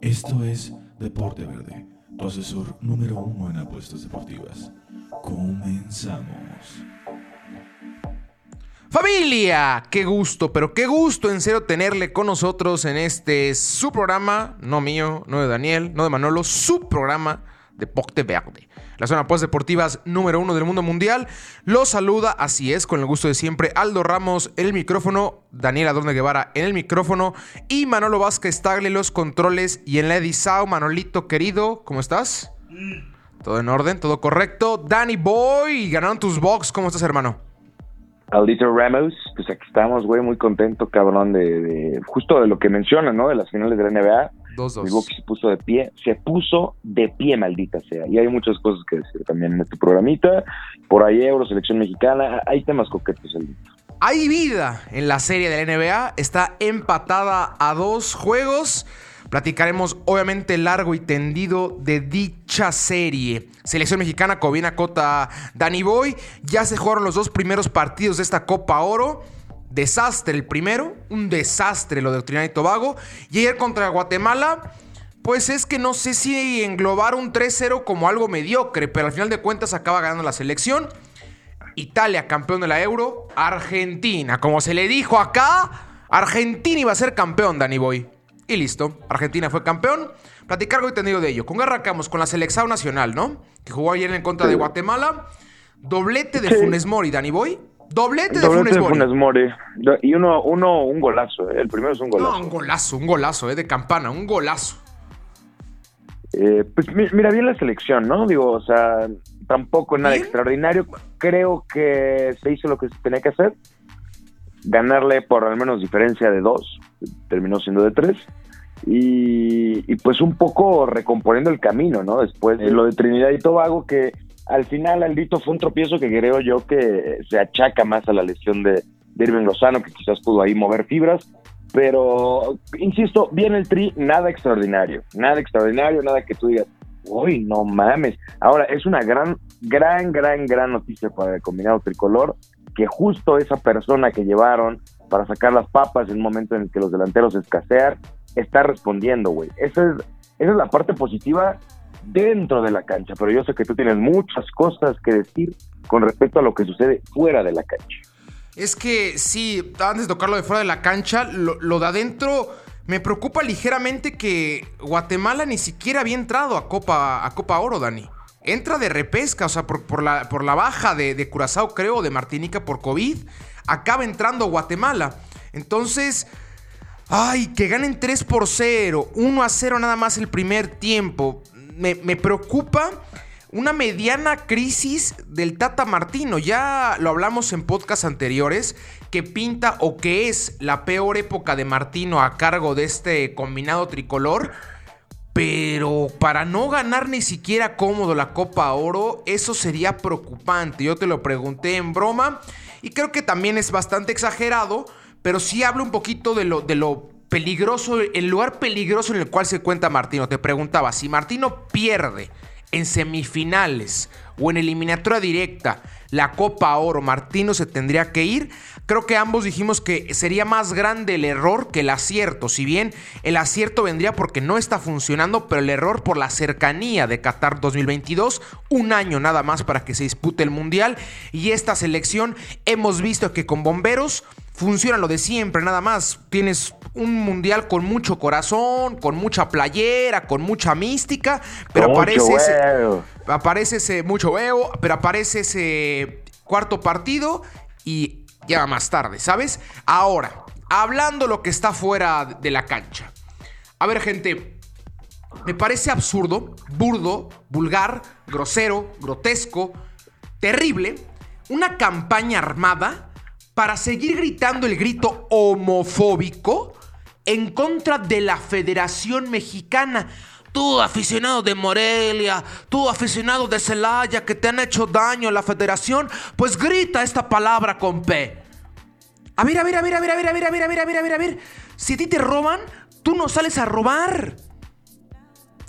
Esto es Deporte Verde, tu asesor número uno en apuestas deportivas. Comenzamos. Familia, qué gusto, pero qué gusto en serio tenerle con nosotros en este su programa, no mío, no de Daniel, no de Manolo, su programa Deporte Verde. La zona pues deportivas número uno del mundo mundial. Lo saluda, así es, con el gusto de siempre, Aldo Ramos en el micrófono, Daniel Adorne Guevara en el micrófono y Manolo Vázquez Tagle los controles y en la Edisao, Manolito querido, ¿cómo estás? Todo en orden, todo correcto. Danny Boy, ganaron tus box, ¿cómo estás hermano? Aldito Ramos, pues aquí estamos, güey, muy contento, cabrón, de, de, justo de lo que menciona, ¿no? De las finales de la NBA. Dos, dos. Mi box se puso de pie, se puso de pie, maldita sea. Y hay muchas cosas que decir también en este programita. Por ahí Euro, Selección Mexicana, hay temas coquetos. Hay vida en la serie de la NBA, está empatada a dos juegos. Platicaremos obviamente largo y tendido de dicha serie. Selección mexicana, Cobina Cota, Danny Boy. Ya se jugaron los dos primeros partidos de esta Copa Oro. Desastre el primero, un desastre lo de Trinidad y Tobago. Y ayer contra Guatemala, pues es que no sé si englobar un 3-0 como algo mediocre, pero al final de cuentas acaba ganando la selección. Italia, campeón de la Euro. Argentina, como se le dijo acá, Argentina iba a ser campeón, Danny Boy. Y listo, Argentina fue campeón. Platicar algo entendido de ello. Con qué arrancamos con la selección nacional, ¿no? Que jugó ayer en contra de Guatemala. Doblete de. Funes Mori, Danny Boy. Doblete de Doblete Funes de. Funes Mori. Y uno, uno, un golazo, ¿eh? el primero es un No, golazo. un golazo, un golazo, eh, de campana, un golazo. Eh, pues mi- mira, bien la selección, ¿no? Digo, o sea, tampoco nada ¿Bien? extraordinario. Creo que se hizo lo que se tenía que hacer. Ganarle por al menos diferencia de dos. Terminó siendo de tres. Y, y pues un poco recomponiendo el camino, ¿no? Después de lo de Trinidad y Tobago, que al final Aldito fue un tropiezo que creo yo que se achaca más a la lesión de, Irving Lozano, que quizás pudo ahí mover fibras. Pero, insisto, bien el tri, nada extraordinario. Nada extraordinario, nada que tú digas, uy, no mames. Ahora, es una gran, gran, gran, gran noticia para el combinado tricolor que justo esa persona que llevaron para sacar las papas en un momento en el que los delanteros escasean, está respondiendo, güey. Esa es, esa es la parte positiva dentro de la cancha, pero yo sé que tú tienes muchas cosas que decir con respecto a lo que sucede fuera de la cancha. Es que sí, antes de tocarlo de fuera de la cancha, lo, lo de adentro me preocupa ligeramente que Guatemala ni siquiera había entrado a Copa, a Copa Oro, Dani. Entra de repesca, o sea, por, por la, por la baja de, de Curazao, creo, de Martinica por COVID, acaba entrando Guatemala. Entonces, ay, que ganen 3 por 0, 1 a 0 nada más el primer tiempo. Me, preocupa una mediana crisis del Tata Martino. Ya lo hablamos en podcasts anteriores, que pinta o que es la peor época de Martino a cargo de este combinado tricolor. Pero para no ganar ni siquiera cómodo la Copa Oro, eso sería preocupante. Yo te lo pregunté en broma y creo que también es bastante exagerado, pero sí habla un poquito de lo, de lo peligroso, el lugar peligroso en el cual se cuenta Martino. Te preguntaba, si Martino pierde en semifinales o en eliminatoria directa la Copa Oro, Martino se tendría que ir. Creo que ambos dijimos que sería más grande el error que el acierto. Si bien el acierto vendría porque no está funcionando, pero el error por la cercanía de Qatar 2022, un año nada más para que se dispute el Mundial. Y esta selección hemos visto que con bomberos funciona lo de siempre, nada más. Tienes un mundial con mucho corazón, con mucha playera, con mucha mística, pero Mucho aparece ese, huevo. aparece ese mucho huevo, pero aparece ese cuarto partido y llega más tarde, ¿sabes? Ahora, hablando lo que está fuera de la cancha. A ver, gente, me parece absurdo, burdo, vulgar, grosero, grotesco, terrible, una campaña armada para seguir gritando el grito homofóbico en contra de la Federación Mexicana. Tú, aficionado de Morelia, tú, aficionado de Celaya, que te han hecho daño a la federación, pues grita esta palabra con P. A ver, a ver, a ver, a ver, a ver, a ver, a ver, a ver, a ver, a ver, a ver. Si a ti te roban, tú no sales a robar.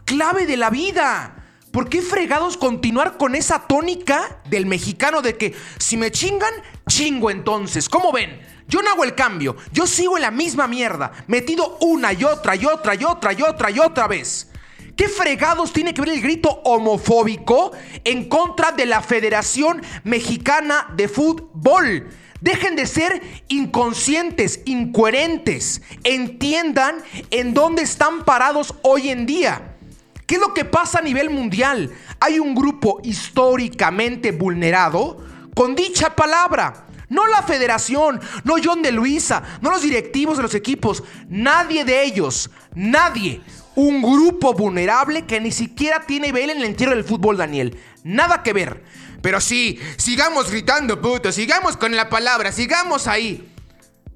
Clave de la vida. ¿Por qué fregados continuar con esa tónica del mexicano de que si me chingan, chingo entonces? ¿Cómo ven? Yo no hago el cambio. Yo sigo en la misma mierda, metido una y otra y otra y otra y otra y otra vez. ¿Qué fregados tiene que ver el grito homofóbico en contra de la Federación Mexicana de Fútbol? Dejen de ser inconscientes, incoherentes. Entiendan en dónde están parados hoy en día. ¿Qué es lo que pasa a nivel mundial? Hay un grupo históricamente vulnerado con dicha palabra. No la federación, no John de Luisa, no los directivos de los equipos, nadie de ellos, nadie. Un grupo vulnerable que ni siquiera tiene vela en el entierro del fútbol, Daniel. Nada que ver. Pero sí, sigamos gritando, puto, sigamos con la palabra, sigamos ahí.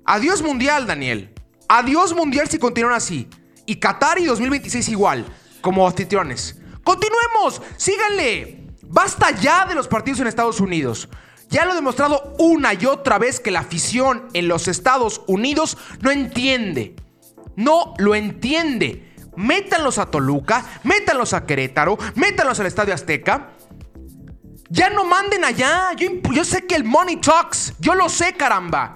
Adiós mundial, Daniel. Adiós mundial si continúan así. Y Qatar y 2026 igual, como anfitriones. Continuemos, síganle. Basta ya de los partidos en Estados Unidos. Ya lo he demostrado una y otra vez que la afición en los Estados Unidos no entiende. No lo entiende. Métanlos a Toluca, métanlos a Querétaro, métanlos al Estadio Azteca. Ya no manden allá. Yo, yo, sé que el money talks. Yo lo sé, caramba.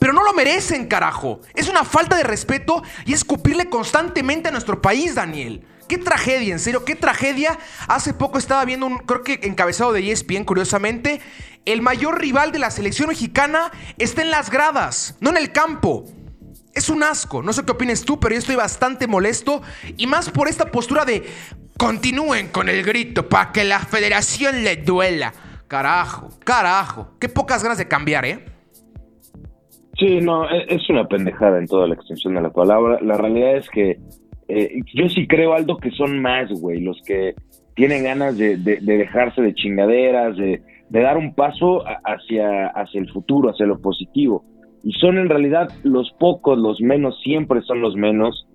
Pero no lo merecen, carajo. Es una falta de respeto y escupirle constantemente a nuestro país, Daniel. Qué tragedia, en serio, qué tragedia. Hace poco estaba viendo un, creo que encabezado de ESPN, curiosamente. El mayor rival de la selección mexicana está en las gradas, no en el campo. Es un asco. No sé qué opines tú, pero yo estoy bastante molesto. Y más por esta postura de continúen con el grito para que la federación le duela. Carajo, carajo. Qué pocas ganas de cambiar, ¿eh? Sí, no, e, es una pendejada en toda la extensión de la palabra. La realidad es que eh, yo sí creo, Aldo, que son más, güey, los que tienen ganas de, dejarse de chingaderas, de, dar un paso hacia, hacia el futuro, hacia lo positivo. Y son en realidad los pocos, los menos, siempre son los menos,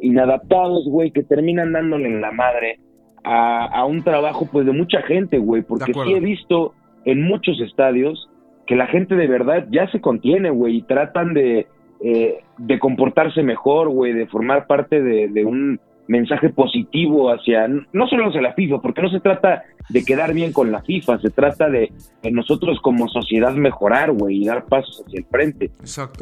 inadaptados, güey, que terminan dándole en la madre a, un trabajo, pues, de mucha gente, güey, porque sí he visto en muchos estadios que la gente de verdad ya se contiene, güey, y tratan de, eh, de comportarse mejor, güey, de formar parte de, un mensaje positivo hacia, no solo hacia la FIFA, porque no se trata de quedar bien con la FIFA, se trata de, nosotros como sociedad mejorar, güey, y dar pasos hacia el frente.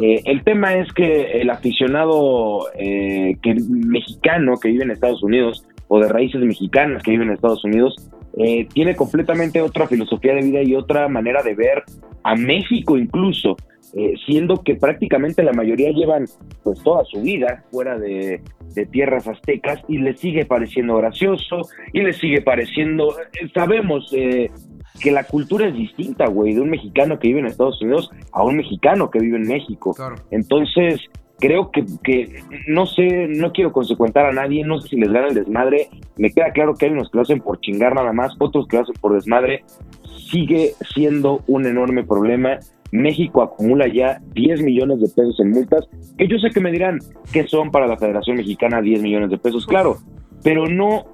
Eh, el tema es que el aficionado eh, que, mexicano que vive en Estados Unidos, o de raíces mexicanas que vive en Estados Unidos, tiene completamente otra filosofía de vida y otra manera de ver a México incluso. Eh, siendo que prácticamente la mayoría llevan pues toda su vida fuera de, tierras aztecas y les sigue pareciendo gracioso y les sigue pareciendo, eh, sabemos eh, que la cultura es distinta, güey, de un mexicano que vive en Estados Unidos a un mexicano que vive en México. Entonces, creo que, que, no sé, no quiero consecuentar a nadie, no sé si les gana el desmadre, me queda claro que hay unos que lo hacen por chingar nada más, otros que lo hacen por desmadre, sigue siendo un enorme problema México acumula ya 10 millones de pesos en multas, que yo sé que me dirán que son para la Federación Mexicana 10 millones de pesos, claro, pero no,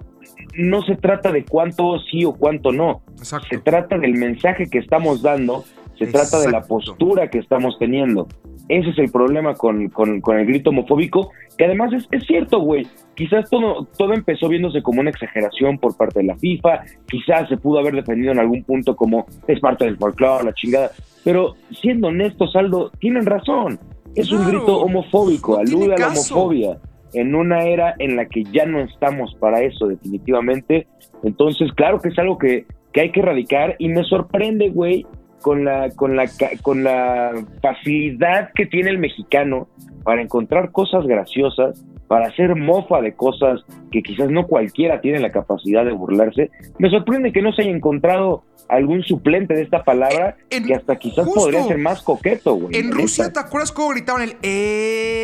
no se trata de cuánto sí o cuánto no, se trata del mensaje que estamos dando, se trata de la postura que estamos teniendo. Ese es el problema con, con, el grito homofóbico, que además es, es cierto, güey. Quizás todo, todo empezó viéndose como una exageración por parte de la FIFA, quizás se pudo haber defendido en algún punto como es parte del folclore, la chingada. Pero siendo honestos, Aldo, tienen razón. Es un grito homofóbico, alude a la homofobia en una era en la que ya no estamos para eso definitivamente. Entonces, claro que es algo que, que hay que erradicar y me sorprende, güey, con la, con la, con la facilidad que tiene el mexicano para encontrar cosas graciosas, para hacer mofa de cosas que quizás no cualquiera tiene la capacidad de burlarse. Me sorprende que no se haya encontrado algún suplente de esta palabra que hasta quizás podría ser más coqueto, güey. En Rusia, ¿te acuerdas cómo gritaban el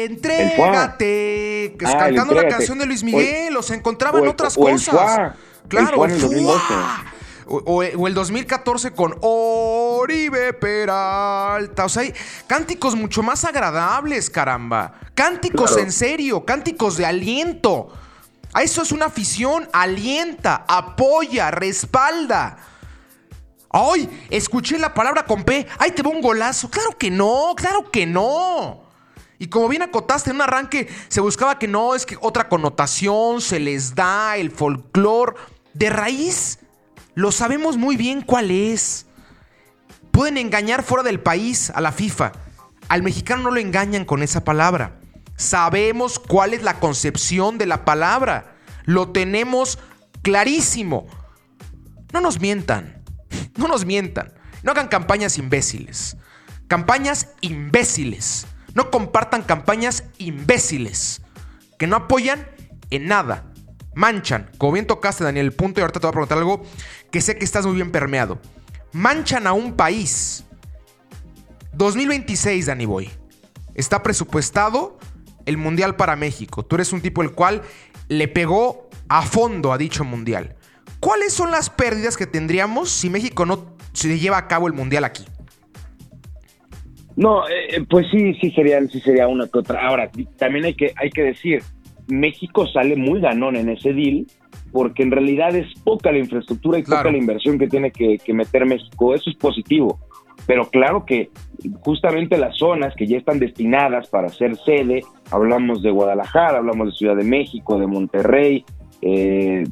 entrégate? Ah, cantando la canción de Luis Miguel, o, se encontraban otras cosas. claro, el o, el 2014 con Oribe Peralta. O sea, hay cánticos mucho más agradables, caramba. Cánticos en serio, cánticos de aliento. A eso es una afición, alienta, apoya, respalda. ¡Ay! Escuché la palabra con P. ¡Ay, te va un golazo! ¡Claro que no! ¡Claro que no! Y como bien acotaste en un arranque, se buscaba que no, es que otra connotación se les da, el folclore. De raíz, lo sabemos muy bien cuál es. Pueden engañar fuera del país a la FIFA. Al mexicano no lo engañan con esa palabra. Sabemos cuál es la concepción de la palabra. Lo tenemos clarísimo. No nos mientan. No nos mientan. No hagan campañas imbéciles. Campañas imbéciles. No compartan campañas imbéciles. Que no apoyan en nada. Manchan. Como bien tocaste, Daniel, el punto, y ahorita te voy a preguntar algo que sé que estás muy bien permeado. Manchan a un país. 2026, Dani Boy. Está presupuestado el Mundial para México. Tú eres un tipo el cual le pegó a fondo a dicho Mundial. ¿Cuáles son las pérdidas que tendríamos si México no se lleva a cabo el Mundial aquí? No, eh, pues sí, sí sería, sí sería una que otra. Ahora, también hay que, hay que decir, México sale muy ganón en ese deal, porque en realidad es poca la infraestructura y poca la inversión que tiene que, que meter México. Eso es positivo. Pero claro que justamente las zonas que ya están destinadas para ser sede, hablamos de Guadalajara, hablamos de Ciudad de México, de Monterrey, eh,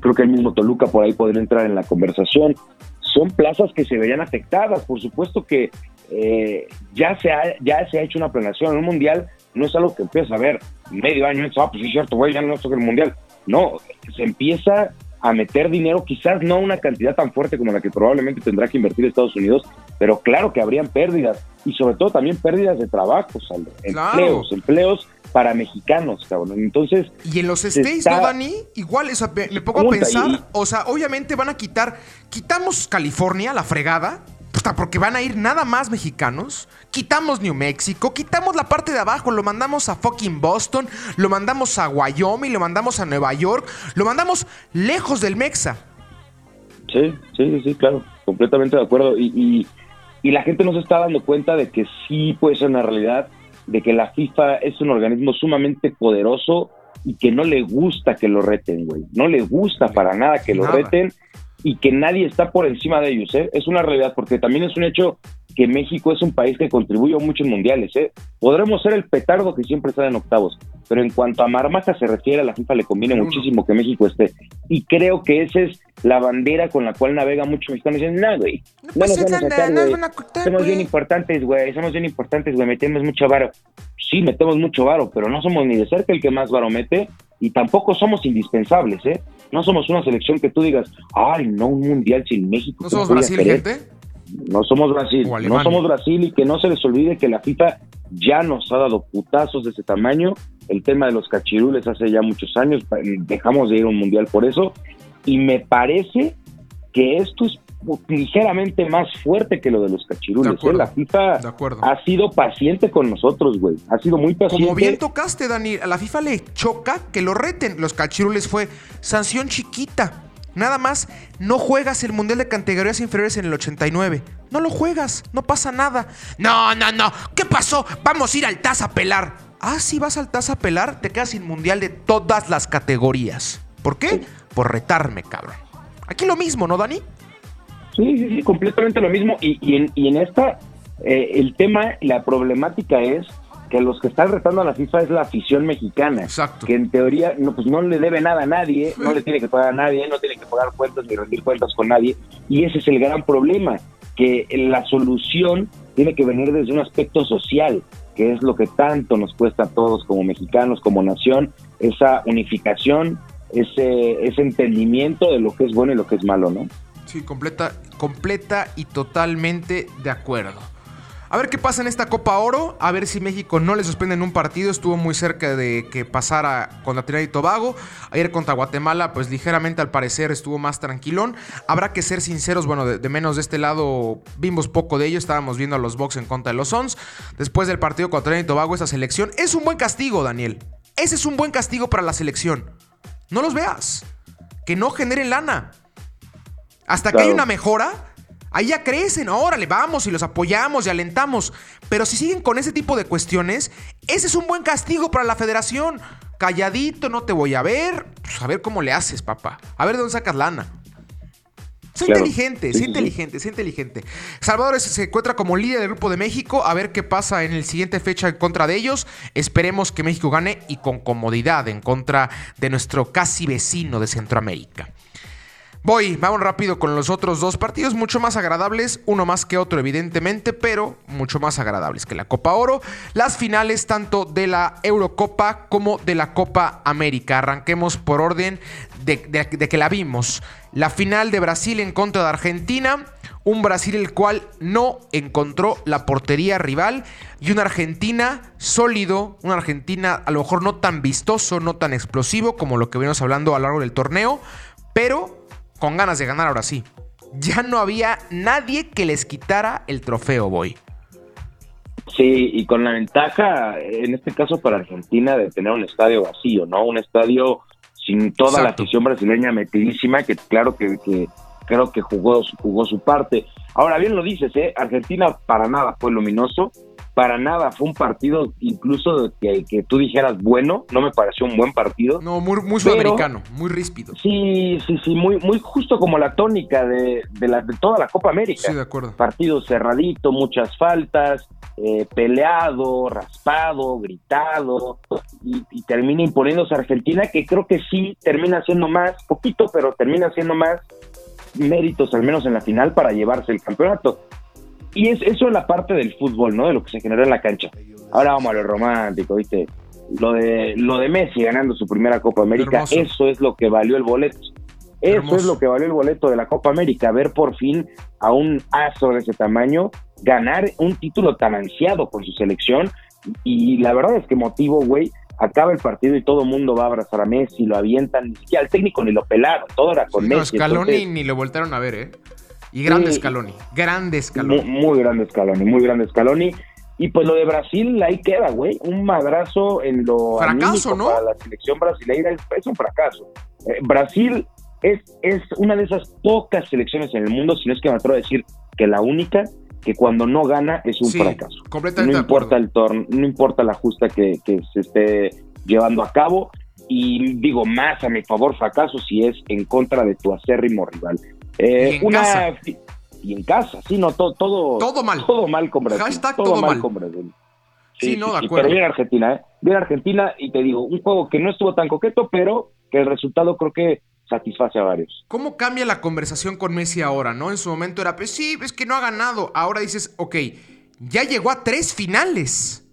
creo que el mismo Toluca por ahí podría entrar en la conversación, son plazas que se verían afectadas. Por supuesto que eh, ya, se ha, ya se ha hecho una planeación. En un mundial no es algo que empieza a ver medio año, ah, pues sí, cierto, güey, ya no toca el mundial. No, se empieza a meter dinero, quizás no una cantidad tan fuerte como la que probablemente tendrá que invertir Estados Unidos, pero claro que habrían pérdidas y sobre todo también pérdidas de trabajos, empleos, empleos para mexicanos, cabrón. Entonces. Y en los States, ¿no, Dani? Igual, eso, me, pongo a pensar. O sea, obviamente van a quitar. Quitamos California, la fregada. Porque van a ir nada más mexicanos. Quitamos New Mexico, quitamos la parte de abajo, lo mandamos a fucking Boston, lo mandamos a Wyoming, lo mandamos a Nueva York, lo mandamos lejos del Mexa. Sí, sí, sí, claro, completamente de acuerdo. Y, y la gente no se está dando cuenta de que sí puede ser una realidad de que la FIFA es un organismo sumamente poderoso y que no le gusta que lo reten, güey. No le gusta para nada que lo reten y que nadie está por encima de ellos, ¿eh? Es una realidad porque también es un hecho que México es un país que contribuye mucho en mundiales. ¿eh? Podremos ser el petardo que siempre está en octavos, pero en cuanto a marmaja se refiere, a la FIFA le conviene muchísimo que México esté. Y creo que esa es la bandera con la cual navega mucho mexicano. Dicen, no, güey, no, nos vamos a sacar, güey. Somos bien importantes, güey, somos bien importantes, güey, metemos mucho varo. Sí, metemos mucho varo, pero no somos ni de cerca el que más varo mete y tampoco somos indispensables, ¿eh? No somos una selección que tú digas, ay, no, un mundial sin México. ¿No somos Brasil, gente? No somos Brasil, no somos Brasil y que no se les olvide que la FIFA ya nos ha dado putazos de ese tamaño. El tema de los cachirules hace ya muchos años, dejamos de ir a un mundial por eso. Y me parece que esto es ligeramente más fuerte que lo de los cachirules. ¿eh? La FIFA ha sido paciente con nosotros, güey. Ha sido muy paciente. Como bien tocaste, Dani, a la FIFA le choca que lo reten. Los cachirules fue sanción chiquita. Nada más, no juegas el Mundial de Categorías Inferiores en el 89. No lo juegas, no pasa nada. No, no, no. ¿Qué pasó? Vamos a ir al TAS a pelar. Ah, sí, vas al TAS a pelar, te quedas sin Mundial de todas las categorías. ¿Por qué? Por retarme, cabrón. Aquí lo mismo, ¿no, Dani? Sí, sí, sí, completamente lo mismo. Y, en, esta, eh, el tema, la problemática es que los que están retando a la FIFA es la afición mexicana. Exacto. Que en teoría no, pues no le debe nada a nadie, no le tiene que pagar a nadie, no tiene que pagar cuentas ni rendir cuentas con nadie. Y ese es el gran problema, que la solución tiene que venir desde un aspecto social, que es lo que tanto nos cuesta a todos como mexicanos, como nación, esa unificación, ese, ese entendimiento de lo que es bueno y lo que es malo, ¿no? Sí, completa, completa y totalmente de acuerdo. A ver qué pasa en esta Copa Oro. A ver si México no le suspenden un partido. Estuvo muy cerca de que pasara contra Trinidad y Tobago. Ayer contra Guatemala, pues ligeramente al parecer estuvo más tranquilón. Habrá que ser sinceros, bueno, de, menos de este lado vimos poco de ello. Estábamos viendo a los Box en contra de los Sons. Después del partido contra Trinidad y Tobago, esa selección es un buen castigo, Daniel. Ese es un buen castigo para la selección. No los veas. Que no generen lana. Hasta que hay una mejora, Ahí ya crecen, órale, vamos y los apoyamos y alentamos. Pero si siguen con ese tipo de cuestiones, ese es un buen castigo para la federación. Calladito, no te voy a ver. Pues a ver cómo le haces, papá. A ver de dónde sacas lana. Sé inteligente, sé inteligente, sé inteligente. Salvador se encuentra como líder del Grupo de México. A ver qué pasa en el siguiente fecha en contra de ellos. Esperemos que México gane y con comodidad en contra de nuestro casi vecino de Centroamérica. Voy, vamos rápido con los otros dos partidos, mucho más agradables, uno más que otro evidentemente, pero mucho más agradables que la Copa Oro. Las finales tanto de la Eurocopa como de la Copa América. Arranquemos por orden de, que la vimos. La final de Brasil en contra de Argentina. Un Brasil el cual no encontró la portería rival y una Argentina sólido, una Argentina a lo mejor no tan vistoso, no tan explosivo como lo que venimos hablando a lo largo del torneo, pero con ganas de ganar ahora sí. Ya no había nadie que les quitara el trofeo, Boy. Sí, y con la ventaja, en este caso para Argentina, de tener un estadio vacío, ¿no? Un estadio sin toda la afición brasileña metidísima, que claro que, que creo que jugó, jugó su parte. Ahora bien lo dices, ¿eh? Argentina para nada fue luminoso, para nada fue un partido incluso que, que tú dijeras bueno, no me pareció un buen partido. No, muy, muy sudamericano, muy ríspido. Sí, sí, sí, muy, muy justo como la tónica de, de, la, de toda la Copa América. Sí, de acuerdo. Partido cerradito, muchas faltas, eh, peleado, raspado, gritado, y, y, termina imponiéndose a Argentina, que creo que sí termina siendo más, poquito, pero termina siendo más méritos, al menos en la final, para llevarse el campeonato. Y es eso es la parte del fútbol, ¿no? De lo que se generó en la cancha. Ahora vamos a lo romántico, ¿viste? Lo de, lo de Messi ganando su primera Copa América, Hermoso. eso es lo que valió el boleto. Eso Hermoso. es lo que valió el boleto de la Copa América, ver por fin a un aso de ese tamaño ganar un título tan ansiado por su selección. Y la verdad es que motivo, güey, acaba el partido y todo el mundo va a abrazar a Messi, lo avientan, ni siquiera al técnico ni lo pelaron, todo era con Messi. Scaloni entonces, ni lo voltaron a ver, ¿eh? Y grande Scaloni, grande Scaloni. Muy, muy, grande Scaloni, muy grande Scaloni. Y pues lo de Brasil ahí queda, güey. Un madrazo en lo fracaso, ¿no? Para la selección brasileña es, es un fracaso. Eh, Brasil es, es una de esas pocas selecciones en el mundo, si no es que me atrevo a decir que la única, que cuando no gana es un sí, fracaso. Completamente no importa el torneo, no importa la justa que, que se esté llevando a cabo. Y digo, más a mi favor fracaso si es en contra de tu acérrimo rival. Eh, y en una, casa. Y en casa, sí, no, todo, todo, todo mal. Todo mal con Brasil. Hashtag todo, todo mal. con Brasil. Sí, sí, no, de acuerdo. Pero bien Argentina, ¿eh? Bien Argentina, y te digo, un juego que no estuvo tan coqueto, pero que el resultado creo que satisface a varios. ¿Cómo cambia la conversación con Messi ahora, no? En su momento era, pues sí, es que no ha ganado. Ahora dices, ok, ya llegó a tres finales.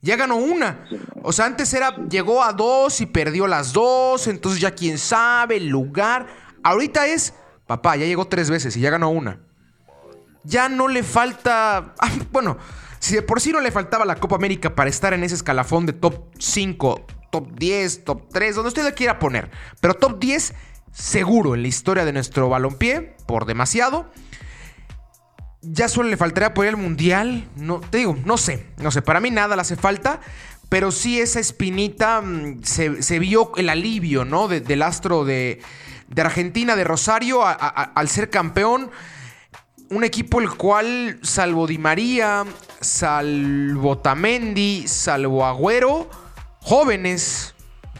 Ya ganó una. O sea, antes era, llegó a dos y perdió las dos, entonces ya quién sabe, el lugar. Ahorita es, papá, ya llegó tres veces y ya ganó una. Ya no le falta, ah, bueno, si de por sí no le faltaba la Copa América para estar en ese escalafón de top 5, top 10, top 3, donde usted le quiera poner. Pero top 10 seguro en la historia de nuestro balompié, por demasiado. Ya solo le faltaría por al mundial. No, te digo, no sé. No sé, para mí nada le hace falta. Pero sí esa espinita mm, se, vio el alivio, ¿no? De, del astro de, de, Argentina, de Rosario, al ser campeón. Un equipo el cual, salvo Di María, salvo Tamendi, salvo Agüero, jóvenes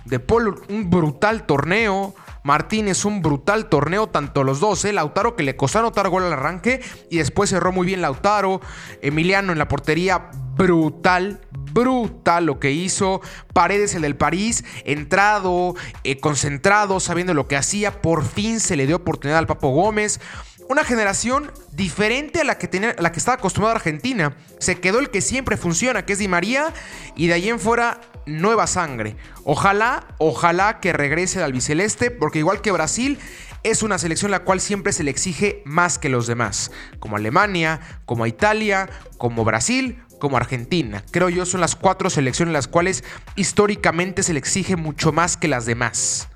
de Polo, un brutal torneo. Martínez, un brutal torneo, tanto los dos, ¿eh? Lautaro que le costó anotar gol al arranque y después cerró muy bien Lautaro. Emiliano en la portería, brutal, brutal lo que hizo. Paredes, el del París, entrado, eh, concentrado, sabiendo lo que hacía. Por fin se le dio oportunidad al Papo Gómez. Una generación diferente a la que, tenía, a la que estaba acostumbrada Argentina. Se quedó el que siempre funciona, que es Di María, y de ahí en fuera nueva sangre. Ojalá, ojalá que regrese al albiceleste, porque igual que Brasil, es una selección la cual siempre se le exige más que los demás. Como Alemania, como Italia, como Brasil, como Argentina. Creo yo son las cuatro selecciones las cuales históricamente se le exige mucho más que las demás.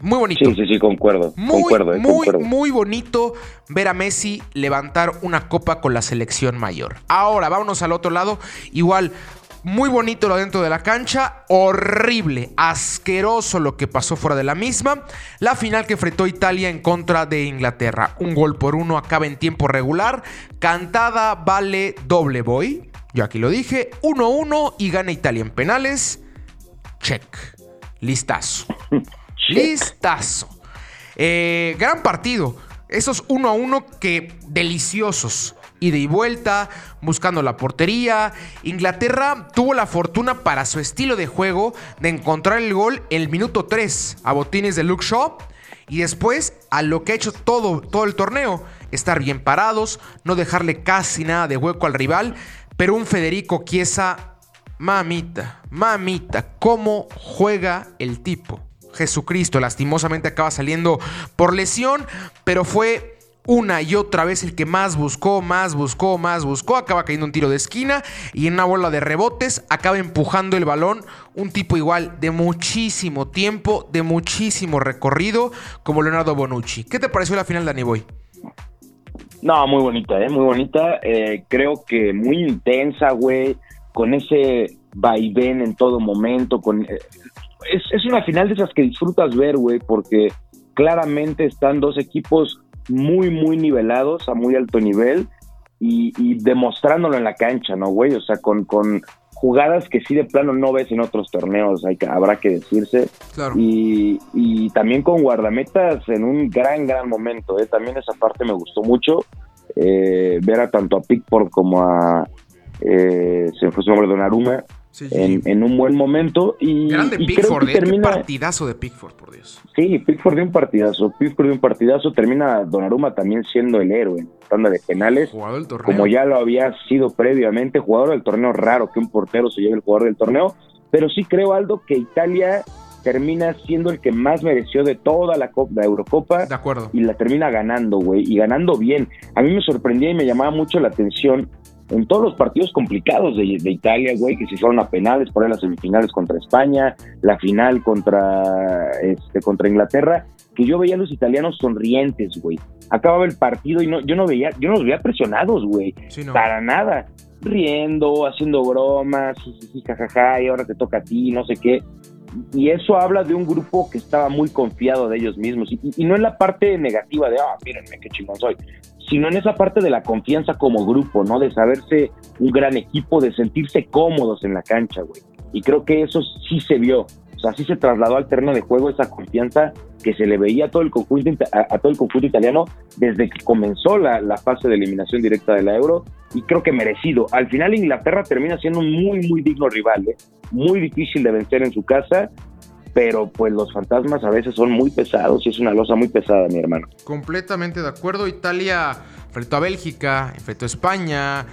Muy bonito. Sí, sí, sí, concuerdo. Muy, concuerdo, eh, muy, concuerdo. muy bonito ver a Messi levantar una copa con la selección mayor. Ahora, vámonos al otro lado. Igual, muy bonito lo dentro de la cancha, horrible, asqueroso lo que pasó fuera de la misma. La final que enfrentó Italia en contra de Inglaterra. Un gol por uno acaba en tiempo regular. Cantada vale doble boy. Yo aquí lo dije. 1-1 y gana Italia en penales. Check. Listazo. Listazo. Eh, gran partido. Esos 1 a 1 que deliciosos. Ida y vuelta, buscando la portería. Inglaterra tuvo la fortuna para su estilo de juego de encontrar el gol en el minuto 3 a botines de Luke Shaw. Y después, a lo que ha hecho todo, todo el torneo, estar bien parados, no dejarle casi nada de hueco al rival, pero un Federico Chiesa, mamita, mamita, cómo juega el tipo. Jesucristo, lastimosamente acaba saliendo por lesión, pero fue una y otra vez el que más buscó, más buscó, más buscó, acaba cayendo un tiro de esquina y en una bola de rebotes acaba empujando el balón un tipo igual de muchísimo tiempo, de muchísimo recorrido como Leonardo Bonucci. ¿Qué te pareció la final, Danny Boy? No, muy bonita, ¿eh? Muy bonita. Eh, creo que muy intensa, güey, con ese vaivén en todo momento. Con, eh, es, es una final de esas que disfrutas ver, güey, porque claramente están dos equipos muy, muy nivelados, a muy alto nivel, y, demostrándolo en la cancha, ¿no, güey? O sea, con, con jugadas que sí de plano no ves en otros torneos, hay que, habrá que decirse. Y, y, también con guardametas en un gran, gran momento, ¿eh? También esa parte me gustó mucho, eh, ver a tanto a Pickford como a... Eh, se fue su nombre, Donnarumma, en, un buen momento. Y, Grande Pickford, ¿eh? termina... partidazo de Pickford, por Dios. Sí, Pickford dio un partidazo. Pickford dio un partidazo. Termina Donnarumma también siendo el héroe en tanda de penales. Jugador del torneo. Como ya lo había sido previamente. Jugador del torneo raro que un portero se lleve el jugador del torneo. Pero sí creo, Aldo, que Italia termina siendo el que más mereció de toda la, Copa, la Eurocopa. De acuerdo. Y la termina ganando, güey. Y ganando bien. A mí me sorprendía y me llamaba mucho la atención en todos los partidos complicados de, Italia, güey, que se fueron a penales, por ahí las semifinales contra España, la final contra, este, contra Inglaterra, que yo veía a los italianos sonrientes, güey. Acababa el partido y no, yo no veía, yo no los veía presionados, güey. Para nada. Riendo, haciendo bromas, jajaja, y ahora te toca a ti, no sé qué. Y eso habla de un grupo que estaba muy confiado de ellos mismos. Y, y no en la parte negativa de, ah, mírenme qué chingón soy, sino en esa parte de la confianza como grupo, ¿no? De saberse un gran equipo, de sentirse cómodos en la cancha, güey. Y creo que eso sí se vio. O sea, sí se trasladó al terreno de juego esa confianza que se le veía a todo el conjunto, a, todo el conjunto italiano desde que comenzó la, la, fase de eliminación directa de la Euro y creo que merecido. Al final Inglaterra termina siendo un muy, muy digno rival, ¿eh? muy difícil de vencer en su casa pero pues los fantasmas a veces son muy pesados y es una losa muy pesada, mi hermano. Completamente de acuerdo. Italia enfrentó a Bélgica, enfrentó a España,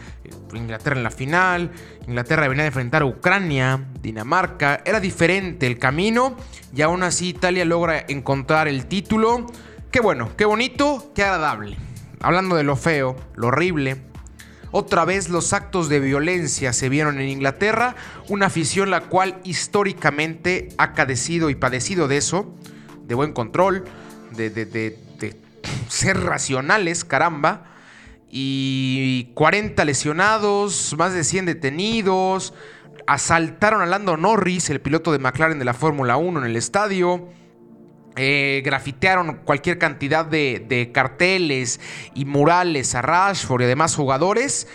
Inglaterra en la final, Inglaterra venía a enfrentar a Ucrania, Dinamarca. Era diferente el camino y aún así Italia logra encontrar el título. Qué bueno, qué bonito, qué agradable. Hablando de lo feo, lo horrible, otra vez los actos de violencia se vieron en Inglaterra, una afición la cual históricamente ha cadecido y padecido de eso, de buen control, de, ser racionales, caramba. Y 40 lesionados, más de 100 detenidos, asaltaron a Lando Norris, el piloto de McLaren de la Fórmula 1 en el estadio. Eh, grafitearon cualquier cantidad de, carteles y murales a Rashford y demás jugadores.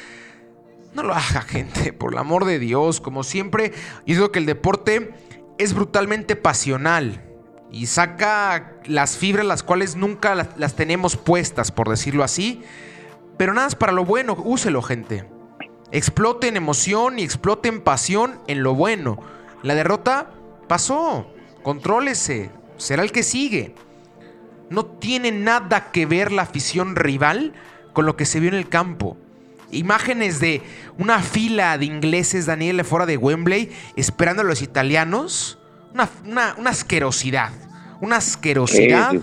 No lo haga, gente, por el amor de Dios. Como siempre, yo digo que el deporte es brutalmente pasional y saca las fibras las cuales nunca las, las tenemos puestas, por decirlo así. Pero nada es para lo bueno, úselo, gente. Exploten emoción y exploten pasión en lo bueno. La derrota pasó. Contrólese, será el que sigue. No tiene nada que ver la afición rival con lo que se vio en el campo. Imágenes de una fila de ingleses, Daniel, fuera de Wembley, esperando a los italianos. Una, asquerosidad. Una asquerosidad.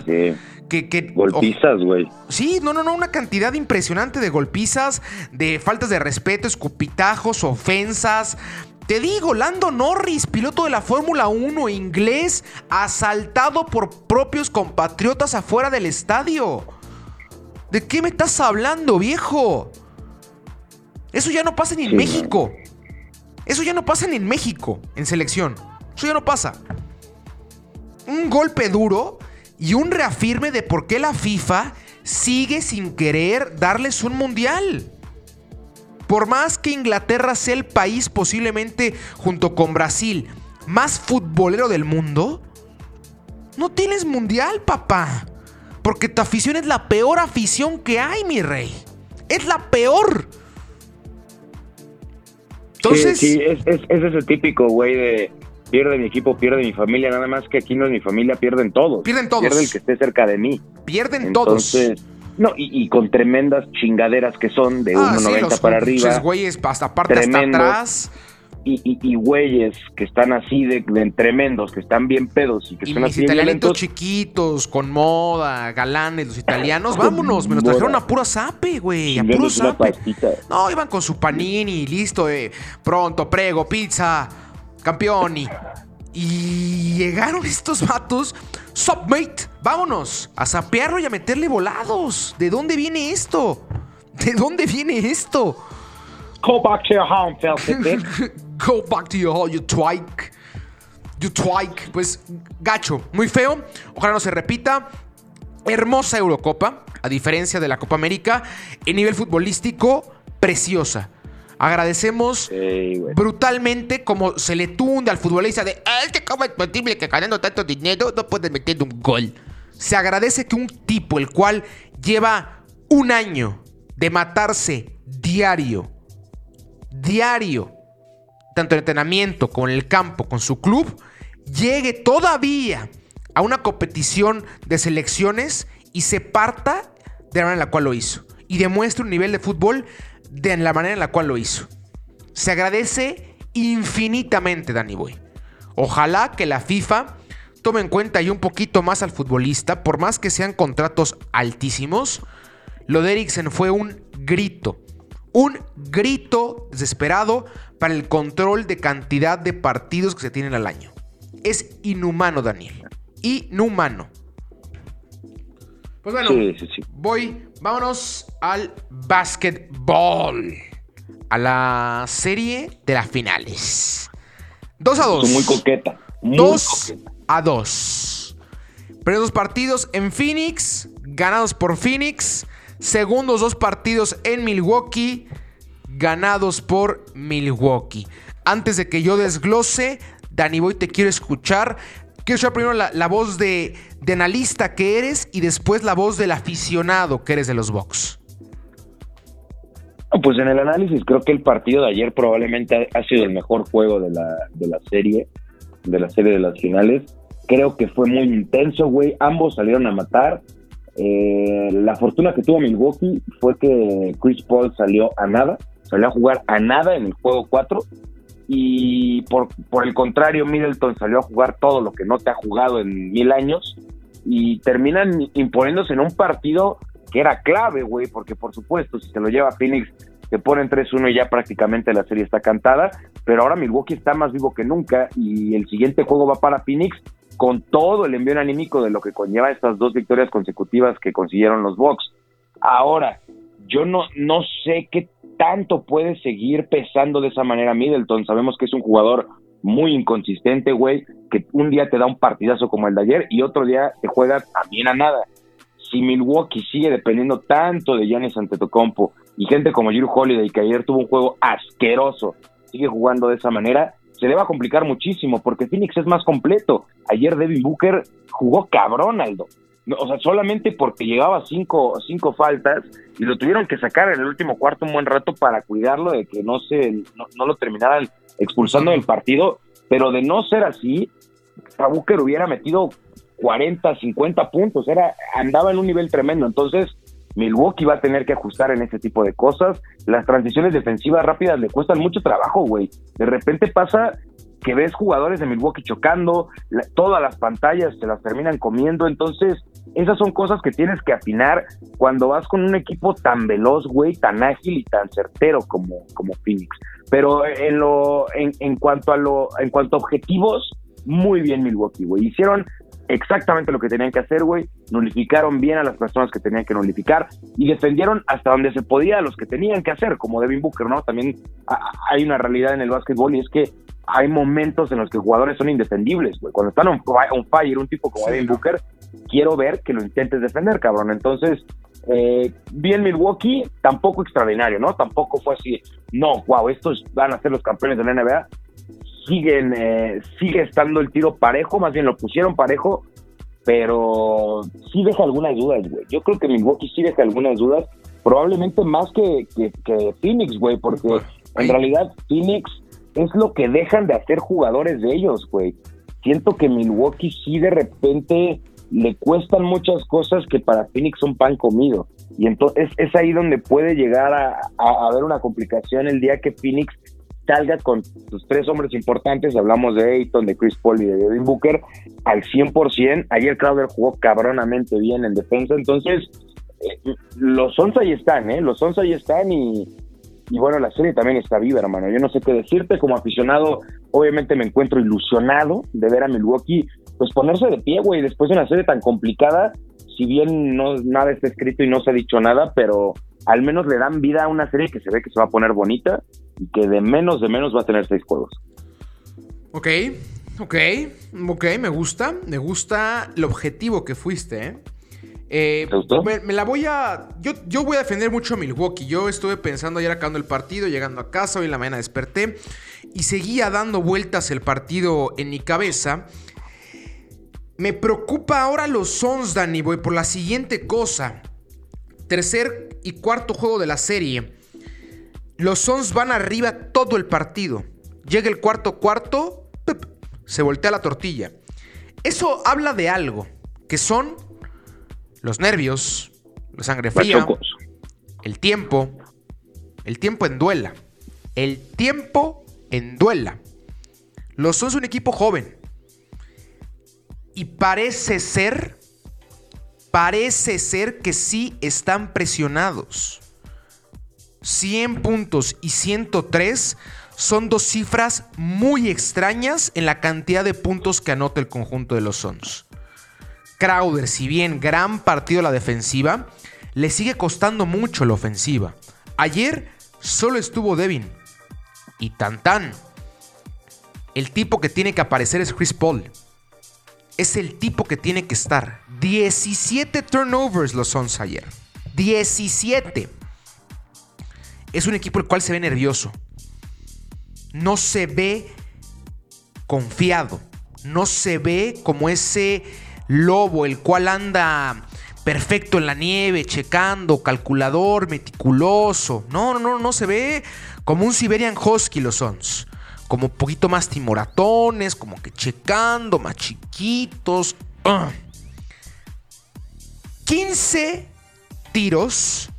Que, golpizas, güey. sí, no, no, no, una cantidad impresionante de golpizas, de faltas de respeto, escupitajos, ofensas, te digo, Lando Norris, piloto de la Fórmula 1 inglés, asaltado por propios compatriotas afuera del estadio. ¿De qué me estás hablando, viejo? Eso ya no pasa ni en México. Eso ya no pasa ni en México, en selección. Eso ya no pasa. Un golpe duro y un reafirme de por qué la FIFA sigue sin querer darles un mundial. Por más que Inglaterra sea el país posiblemente junto con Brasil más futbolero del mundo, no tienes mundial, papá. Porque tu afición es la peor afición que hay, mi rey. Es la peor. Entonces. Sí, es, ese típico, güey, de pierde mi equipo, pierde mi familia, nada más que aquí no es mi familia, pierden todos. Pierden todos. Pierde el que esté cerca de mí. Pierden todos. Entonces, no, y, y con tremendas chingaderas que son de Ah, sí, 1.90 los para arriba. güeyes hasta aparte hasta atrás. Y, y, y güeyes que están así de, de tremendos, que están bien pedos y que Y son mis así italianitos chiquitos, con moda, galanes, los italianos, vámonos, me los trajeron a puro zape, güey, a puro zape. No, iban con su panini, listo, eh, pronto, prego, pizza, campeoni. Y llegaron estos vatos, submate, vámonos, a sapearlo y a meterle volados. ¿De dónde viene esto? ¿De dónde viene esto? Go back to your home, Felton. Go back to your hole, you twike. You twike. Pues gacho, muy feo. Ojalá no se repita. Hermosa Eurocopa, a diferencia de la Copa América. En nivel futbolístico, preciosa. Agradecemos brutalmente como se le tunde al futbolista de "Ah, cómo es posible que ganando tanto dinero no puedes meter un gol. Se agradece que un tipo el cual lleva un año de matarse diario, diario, tanto en entrenamiento como en el campo, con su club, llegue todavía a una competición de selecciones y se parta de la manera en la cual lo hizo. Y demuestre un nivel de fútbol de la manera en la cual lo hizo. Se agradece infinitamente, Danny Boy. Ojalá que la FIFA tome en cuenta y un poquito más al futbolista, por más que sean contratos altísimos. Lo de Eriksen fue un grito, un grito desesperado para el control de cantidad de partidos que se tienen al año. Es inhumano, Daniel. Inhumano. Pues bueno, Sí, sí, sí. voy, vámonos al básquetbol. A la serie de las finales. 2 a 2. Muy coqueta. Muy 2 coqueta. a 2. Primeros dos partidos en Phoenix, ganados por Phoenix. Segundos dos partidos en Milwaukee, ganados por Milwaukee. Antes de que yo desglose, Danny Boy, te quiero escuchar. Quiero escuchar primero la, voz de, analista que eres y después la voz del aficionado que eres de los Bucks. No, Pues en el análisis creo que el partido de ayer probablemente ha, sido el mejor juego de la, de la serie, de la serie de las finales. Creo que fue muy intenso, güey. Ambos salieron a matar. Eh, la fortuna que tuvo Milwaukee fue que Chris Paul salió a nada, salió a jugar a nada en el juego 4 y por, por el contrario Middleton salió a jugar todo lo que no te ha jugado en mil años y terminan imponiéndose en un partido que era clave, güey, porque por supuesto, si se lo lleva Phoenix, te ponen 3-1 y ya prácticamente la serie está cantada, pero ahora Milwaukee está más vivo que nunca y el siguiente juego va para Phoenix con todo el envío anímico de lo que conlleva estas dos victorias consecutivas que consiguieron los Bucks. Ahora, yo no, no sé qué tanto puede seguir pesando de esa manera Middleton. Sabemos que es un jugador muy inconsistente, güey, que un día te da un partidazo como el de ayer y otro día te juega también a nada. Si Milwaukee sigue dependiendo tanto de Giannis Antetokounmpo y gente como Drew Holiday, que ayer tuvo un juego asqueroso, sigue jugando de esa manera, se le va a complicar muchísimo porque Phoenix es más completo. Ayer Devin Booker jugó cabrón, Aldo. O sea, solamente porque llevaba cinco, cinco faltas y lo tuvieron que sacar en el último cuarto un buen rato para cuidarlo de que no se no, lo terminaran expulsando del partido. Pero de no ser así, a Booker hubiera metido 40, 50 puntos. Era, andaba en un nivel tremendo. Entonces, Milwaukee va a tener que ajustar en ese tipo de cosas. Las transiciones defensivas rápidas le cuestan mucho trabajo, güey. De repente pasa que ves jugadores de Milwaukee chocando, todas las pantallas se las terminan comiendo, entonces esas son cosas que tienes que afinar cuando vas con un equipo tan veloz, güey, tan ágil y tan certero como, como Phoenix. Pero en lo, en, en cuanto a lo, en cuanto a objetivos, muy bien Milwaukee, güey. Hicieron exactamente lo que tenían que hacer, güey. Nulificaron bien a las personas que tenían que nulificar y defendieron hasta donde se podía a los que tenían que hacer, como Devin Booker, ¿no? También hay una realidad en el básquetbol y es que hay momentos en los que jugadores son indefendibles, güey. Cuando están on, on fire, un tipo como Sí, Devin. Booker, quiero ver que lo intentes defender, cabrón. Entonces, eh, bien Milwaukee, tampoco extraordinario, ¿no? Tampoco fue así, no, wow, estos van a ser los campeones de la NBA. Siguen, eh, sigue estando el tiro parejo, más bien lo pusieron parejo, pero sí deja algunas dudas, güey. Yo creo que Milwaukee sí deja algunas dudas, probablemente más que, que, que Phoenix, güey, porque Upa, ahí. en realidad Phoenix es lo que dejan de hacer jugadores de ellos, güey. Siento que Milwaukee sí de repente le cuestan muchas cosas que para Phoenix son pan comido. Y entonces es ahí donde puede llegar a, haber una complicación el día que Phoenix salga con sus tres hombres importantes, hablamos de Ayton, de Chris Paul y de Devin Booker, al 100%. Ayer Crowder jugó cabronamente bien en defensa, entonces eh, los Sons ahí están, ¿eh? Los Sons ahí están y, y bueno, la serie también está viva, hermano. Yo no sé qué decirte, como aficionado, obviamente me encuentro ilusionado de ver a Milwaukee, pues ponerse de pie, güey, después de una serie tan complicada, si bien no nada está escrito y no se ha dicho nada, pero al menos le dan vida a una serie que se ve que se va a poner bonita y que de menos de menos va a tener seis juegos. Ok, ok, ok, me gusta, me gusta el objetivo que fuiste, ¿eh? Eh, ¿Te gustó? Me, la voy a. Yo, yo voy a defender mucho a Milwaukee. Yo estuve pensando ayer acabando el partido, llegando a casa, hoy en la mañana desperté y seguía dando vueltas el partido en mi cabeza. Me preocupa ahora los Sons, Danny Boy, por la siguiente cosa. Tercer y cuarto juego de la serie. Los Sons van arriba todo el partido. Llega el cuarto cuarto, se voltea la tortilla. Eso habla de algo, que son los nervios, la sangre fría, el tiempo, el tiempo en duela, el tiempo en duela. Los Suns un equipo joven y parece ser, parece ser que sí están presionados. 100 puntos y 103 son dos cifras muy extrañas en la cantidad de puntos que anota el conjunto de los Suns. Crowder, si bien gran partido la defensiva, le sigue costando mucho la ofensiva. Ayer solo estuvo Devin. Y tan tan. El tipo que tiene que aparecer es Chris Paul. Es el tipo que tiene que estar. 17 turnovers los Suns ayer. 17. Es un equipo el cual se ve nervioso. No se ve confiado. No se ve como ese lobo, el cual anda perfecto en la nieve, checando, calculador, meticuloso. No, no, no, no se ve como un Siberian Husky los Sons. Como un poquito más timoratones, como que checando, más chiquitos. 15 ah. tiros,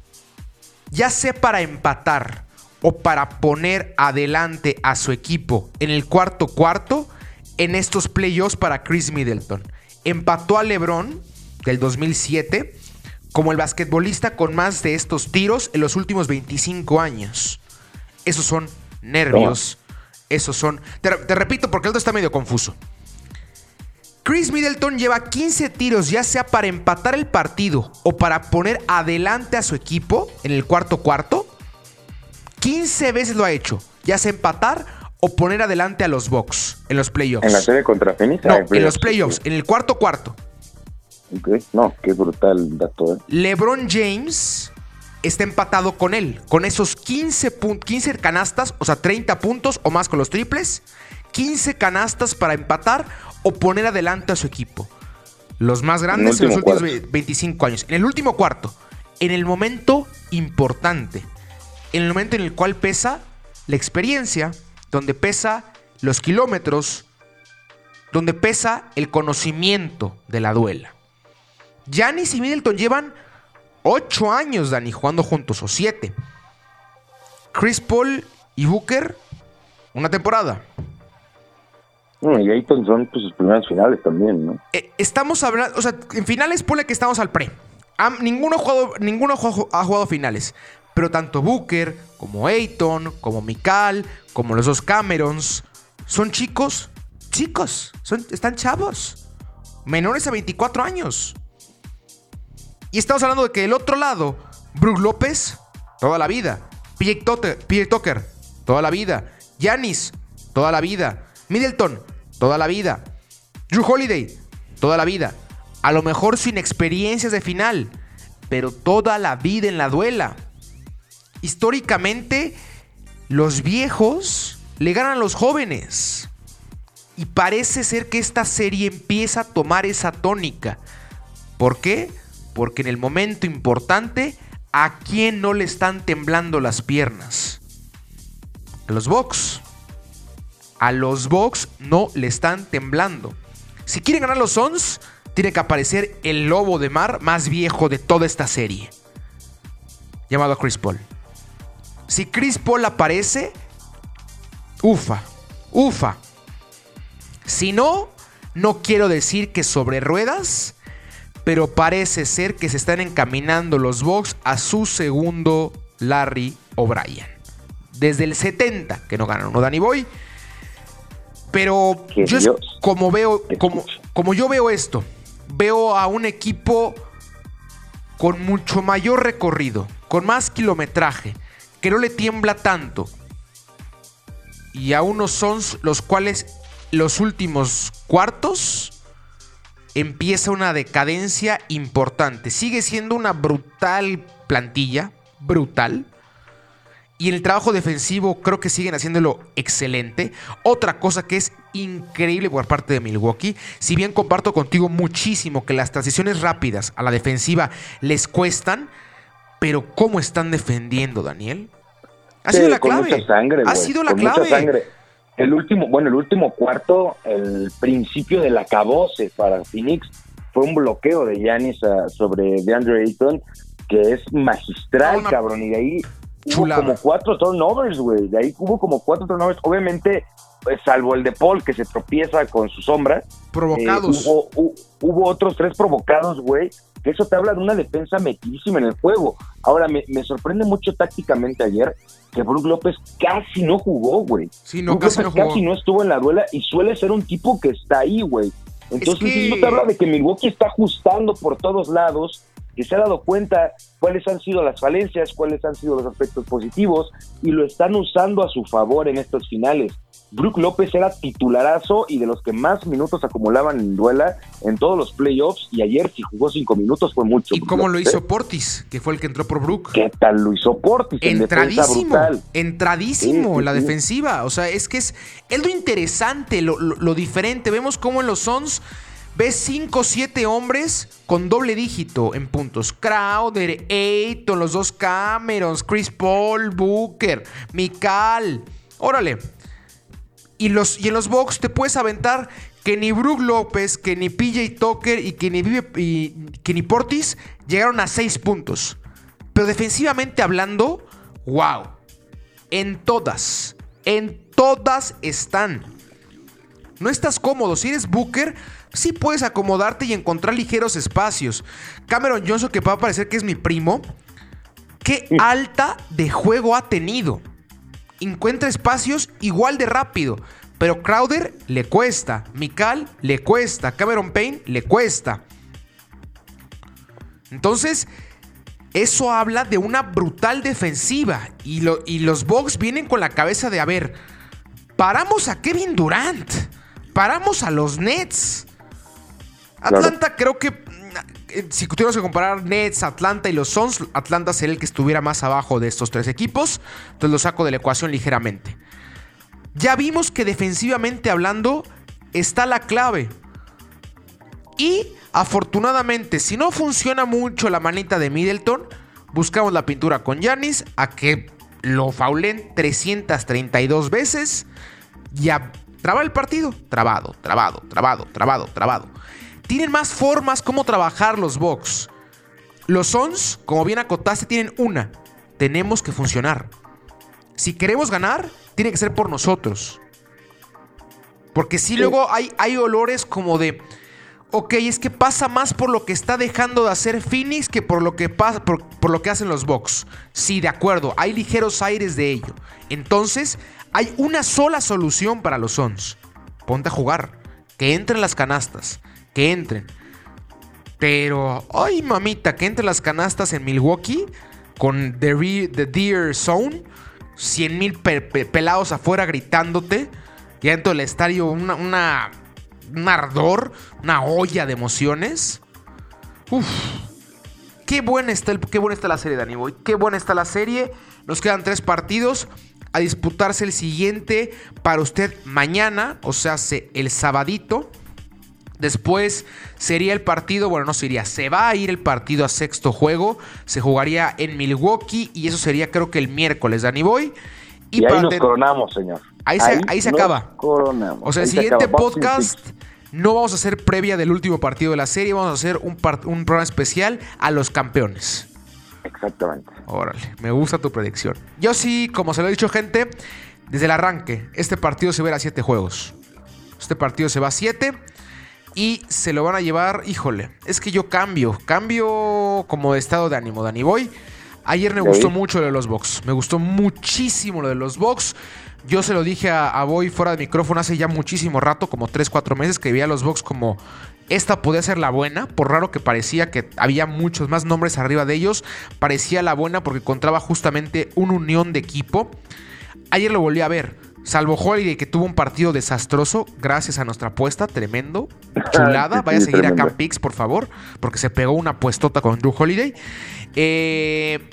ya sea para empatar o para poner adelante a su equipo en el cuarto cuarto en estos playoffs para Chris Middleton empató a LeBron del 2007 como el basquetbolista con más de estos tiros en los últimos 25 años. Esos son nervios. Esos son... Te, repito porque el otro está medio confuso. Chris Middleton lleva 15 tiros ya sea para empatar el partido o para poner adelante a su equipo en el cuarto cuarto. 15 veces lo ha hecho, ya sea empatar o poner adelante a los Bucks en los playoffs. ¿En la serie contra Phoenix? No, en, los playoffs, en el cuarto cuarto. Ok, no, qué brutal dato. ¿eh? LeBron James está empatado con él, con esos 15, 15 canastas, o sea, 30 puntos o más con los triples, 15 canastas para empatar o poner adelante a su equipo. Los más grandes en, los últimos 25 años. En el último cuarto, en el momento importante, en el momento en el cual pesa la experiencia, donde pesa los kilómetros, donde pesa el conocimiento de la duela. Janis y Middleton llevan 8 años, Dani, jugando juntos, o 7. Chris Paul y Booker, una temporada. y Ayton son pues, sus primeras finales también, ¿no? Eh, estamos hablando, o sea, en finales pone que estamos al pre. ninguno, ha jugado, ninguno ha jugado finales. Pero tanto Booker, como Ayton, como Mikal, como los dos Camerons, son chicos, chicos, son, están chavos, menores a 24 años. Y estamos hablando de que del otro lado, Brook López, toda la vida. Pierre Tucker, toda la vida. Yanis, toda la vida. Middleton, toda la vida. Drew Holiday, toda la vida. A lo mejor sin experiencias de final, pero toda la vida en la duela. Históricamente, los viejos le ganan a los jóvenes. Y parece ser que esta serie empieza a tomar esa tónica. ¿Por qué? Porque en el momento importante, ¿a quién no le están temblando las piernas? A los Bucks. a los Bucks no le están temblando. Si quieren ganar los Suns, tiene que aparecer el lobo de mar más viejo de toda esta serie. Llamado Chris Paul. Si Chris Paul aparece, ufa, ufa. Si no, no quiero decir que sobre ruedas, pero parece ser que se están encaminando los Bucks a su segundo Larry O'Brien. Desde el 70 que no ganan uno Danny Boy. Pero yo como veo, como, como yo veo esto, veo a un equipo con mucho mayor recorrido, con más kilometraje, que no le tiembla tanto. Y a unos son los cuales los últimos cuartos empieza una decadencia importante. Sigue siendo una brutal plantilla, brutal. Y en el trabajo defensivo creo que siguen haciéndolo excelente. Otra cosa que es increíble por parte de Milwaukee, si bien comparto contigo muchísimo que las transiciones rápidas a la defensiva les cuestan, pero ¿cómo están defendiendo, Daniel? Ha sido la clave. ha sido la clave. El último, bueno, el último cuarto, el principio del acabose para Phoenix fue un bloqueo de Giannis ah, sobre DeAndre Ayton que es magistral, cabrón, y de ahí hubo como cuatro turnovers, güey, de ahí hubo como cuatro turnovers, obviamente pues, salvo el de Paul que se tropieza con su sombra. Provocados. Eh, hubo, hubo, otros tres provocados, güey, que eso te habla de una defensa metidísima en el juego. Ahora, me, sorprende mucho tácticamente ayer que Brook López casi no jugó, güey. Sí, no, casi, no casi no estuvo en la duela y suele ser un tipo que está ahí, güey. Entonces, eso te habla de que Milwaukee está ajustando por todos lados, que se ha dado cuenta cuáles han sido las falencias, cuáles han sido los aspectos positivos y lo están usando a su favor en estos finales. Brook López era titularazo y de los que más minutos acumulaban en duela en todos los playoffs. Y ayer, si jugó cinco minutos, fue mucho. ¿Y cómo lo hizo Portis, que fue el que entró por Brook? ¿Qué tal lo hizo Portis? Entradísimo, entradísimo la defensiva. O sea, es que es, es lo interesante, lo, lo, diferente. Vemos cómo en los Sons ves 5 o 7 hombres con doble dígito en puntos. Crowder, Ayton, los dos Camerons, Chris Paul, Booker, Mikal. Órale. Y, los, y en los box te puedes aventar que ni Brook López, que ni PJ Tucker y que ni, y, que ni Portis llegaron a 6 puntos. Pero defensivamente hablando, wow. En todas, en todas están. No estás cómodo. Si eres Booker, sí puedes acomodarte y encontrar ligeros espacios. Cameron Johnson, que va a parecer que es mi primo, qué alta de juego ha tenido encuentra espacios igual de rápido. Pero Crowder le cuesta, Mikal le cuesta, Cameron Payne le cuesta. Entonces, eso habla de una brutal defensiva. Y, y los Bucks vienen con la cabeza de, a ver, paramos a Kevin Durant, paramos a los Nets. Atlanta creo que si tuviéramos que comparar Nets, Atlanta y los Suns, Atlanta sería el que estuviera más abajo de estos tres equipos. Entonces lo saco de la ecuación ligeramente. Ya vimos que defensivamente hablando está la clave. Y afortunadamente, si no funciona mucho la manita de Middleton, buscamos la pintura con Yanis a que lo faulen 332 veces. Ya traba el partido. Trabado, trabado, trabado, trabado, trabado tienen más formas como trabajar los box. Los Sons, como bien acotaste, tienen una. Tenemos que funcionar. Si queremos ganar, tiene que ser por nosotros. Porque si luego hay, hay olores como de. Ok, es que pasa más por lo que está dejando de hacer Phoenix que por lo que, pasa, por, lo que hacen los Bucks. Sí, de acuerdo, hay ligeros aires de ello. Entonces, hay una sola solución para los Sons. Ponte a jugar. Que entren las canastas entren. Pero, ay mamita, que entren las canastas en Milwaukee con The, Deer Zone, 100 mil pelados afuera gritándote. Ya dentro del estadio, una, una, un ardor, una olla de emociones. Uf, qué buena está, el, qué buena está la serie, Danny Boy. Qué buena está la serie. Nos quedan tres partidos a disputarse el siguiente para usted mañana, o sea, el sabadito. Después sería el partido, bueno, no sería, se va a ir el partido a sexto juego, se jugaría en Milwaukee y eso sería creo que el miércoles, Danny Boy. Y, ahí nos coronamos, señor. Ahí se, ahí se acaba. Coronamos. O sea, el siguiente podcast no vamos a hacer previa del último partido de la serie, vamos a hacer un, un programa especial a los campeones. Exactamente. Órale, me gusta tu predicción. Yo sí, como se lo he dicho, gente, desde el arranque, este partido se va a siete juegos. Este partido se va a siete y se lo van a llevar, híjole, es que yo cambio, cambio como de estado de ánimo, Dani Boy. Ayer me gustó mucho lo de los box, me gustó muchísimo lo de los box. Yo se lo dije a, Boy fuera de micrófono hace ya muchísimo rato, como 3, 4 meses, que veía los box como esta podía ser la buena, por raro que parecía que había muchos más nombres arriba de ellos, parecía la buena porque encontraba justamente una unión de equipo. Ayer lo volví a ver. Salvo Holiday, que tuvo un partido desastroso, gracias a nuestra apuesta, tremendo. Chulada. Vaya a seguir a Campix, por favor, porque se pegó una puestota con Drew Holiday. Eh,